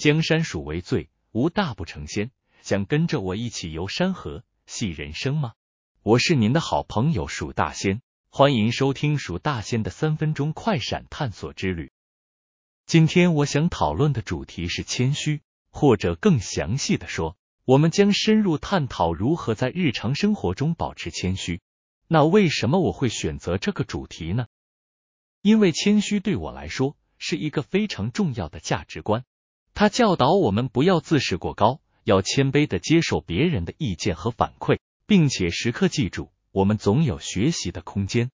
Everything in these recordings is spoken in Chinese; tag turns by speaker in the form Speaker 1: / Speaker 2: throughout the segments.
Speaker 1: 江山属为最，无大不成仙。想跟着我一起游山河，戏人生吗？我是您的好朋友鼠大仙，欢迎收听鼠大仙的三分钟快闪探索之旅。今天我想讨论的主题是谦虚，或者更详细的说，我们将深入探讨如何在日常生活中保持谦虚。那为什么我会选择这个主题呢？因为谦虚对我来说是一个非常重要的价值观。他教导我们不要自视过高，要谦卑的接受别人的意见和反馈，并且时刻记住，我们总有学习的空间。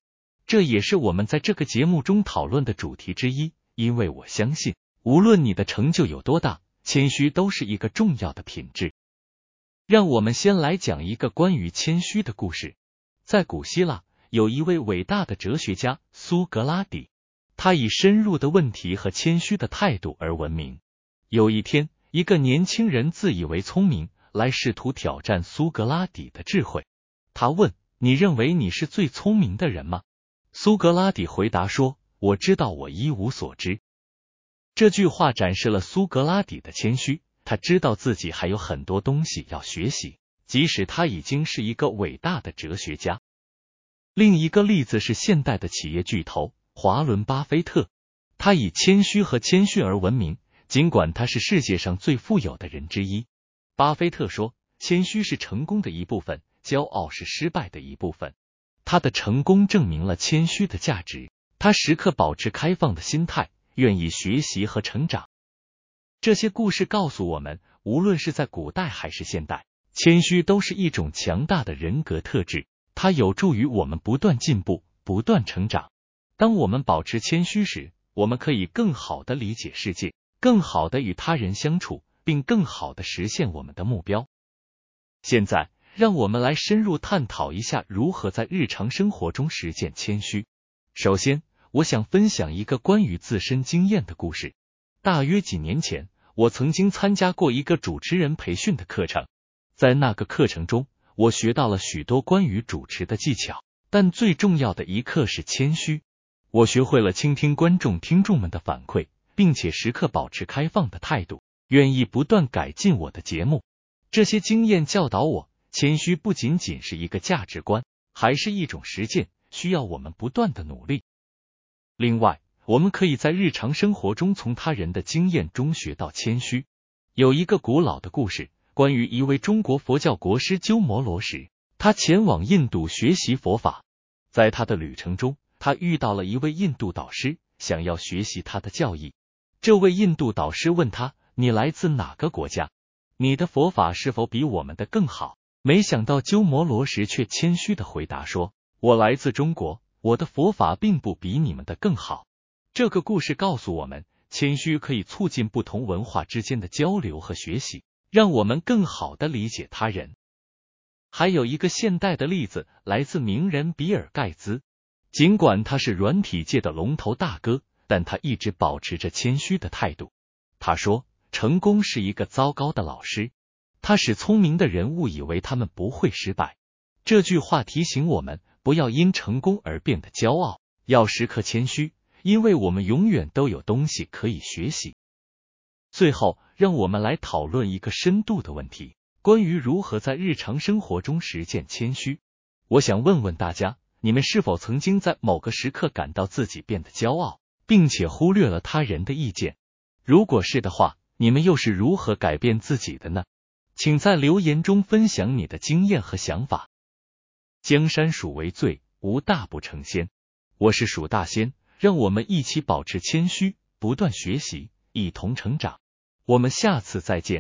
Speaker 1: 这也是我们在这个节目中讨论的主题之一。因为我相信，无论你的成就有多大，谦虚都是一个重要的品质。让我们先来讲一个关于谦虚的故事。在古希腊，有一位伟大的哲学家苏格拉底，他以深入的问题和谦虚的态度而闻名。有一天，一个年轻人自以为聪明，来试图挑战苏格拉底的智慧。他问：“你认为你是最聪明的人吗？”苏格拉底回答说：“我知道我一无所知。”这句话展示了苏格拉底的谦虚，他知道自己还有很多东西要学习，即使他已经是一个伟大的哲学家。另一个例子是现代的企业巨头华伦巴菲特，他以谦虚和谦逊而闻名。尽管他是世界上最富有的人之一，巴菲特说：“谦虚是成功的一部分，骄傲是失败的一部分。”他的成功证明了谦虚的价值。他时刻保持开放的心态，愿意学习和成长。这些故事告诉我们，无论是在古代还是现代，谦虚都是一种强大的人格特质，它有助于我们不断进步、不断成长。当我们保持谦虚时，我们可以更好的理解世界。更好的与他人相处，并更好的实现我们的目标。现在，让我们来深入探讨一下如何在日常生活中实践谦虚。首先，我想分享一个关于自身经验的故事。大约几年前，我曾经参加过一个主持人培训的课程，在那个课程中，我学到了许多关于主持的技巧，但最重要的一课是谦虚。我学会了倾听观众、听众们的反馈。并且时刻保持开放的态度，愿意不断改进我的节目。这些经验教导我，谦虚不仅仅是一个价值观，还是一种实践，需要我们不断的努力。另外，我们可以在日常生活中从他人的经验中学到谦虚。有一个古老的故事，关于一位中国佛教国师鸠摩罗什，他前往印度学习佛法，在他的旅程中，他遇到了一位印度导师，想要学习他的教义。这位印度导师问他：“你来自哪个国家？你的佛法是否比我们的更好？”没想到鸠摩罗什却谦虚的回答说：“我来自中国，我的佛法并不比你们的更好。”这个故事告诉我们，谦虚可以促进不同文化之间的交流和学习，让我们更好的理解他人。还有一个现代的例子，来自名人比尔盖茨。尽管他是软体界的龙头大哥。但他一直保持着谦虚的态度。他说：“成功是一个糟糕的老师，他使聪明的人误以为他们不会失败。”这句话提醒我们，不要因成功而变得骄傲，要时刻谦虚，因为我们永远都有东西可以学习。最后，让我们来讨论一个深度的问题：关于如何在日常生活中实践谦虚。我想问问大家，你们是否曾经在某个时刻感到自己变得骄傲？并且忽略了他人的意见。如果是的话，你们又是如何改变自己的呢？请在留言中分享你的经验和想法。江山属为最，无大不成仙。我是蜀大仙，让我们一起保持谦虚，不断学习，一同成长。我们下次再见。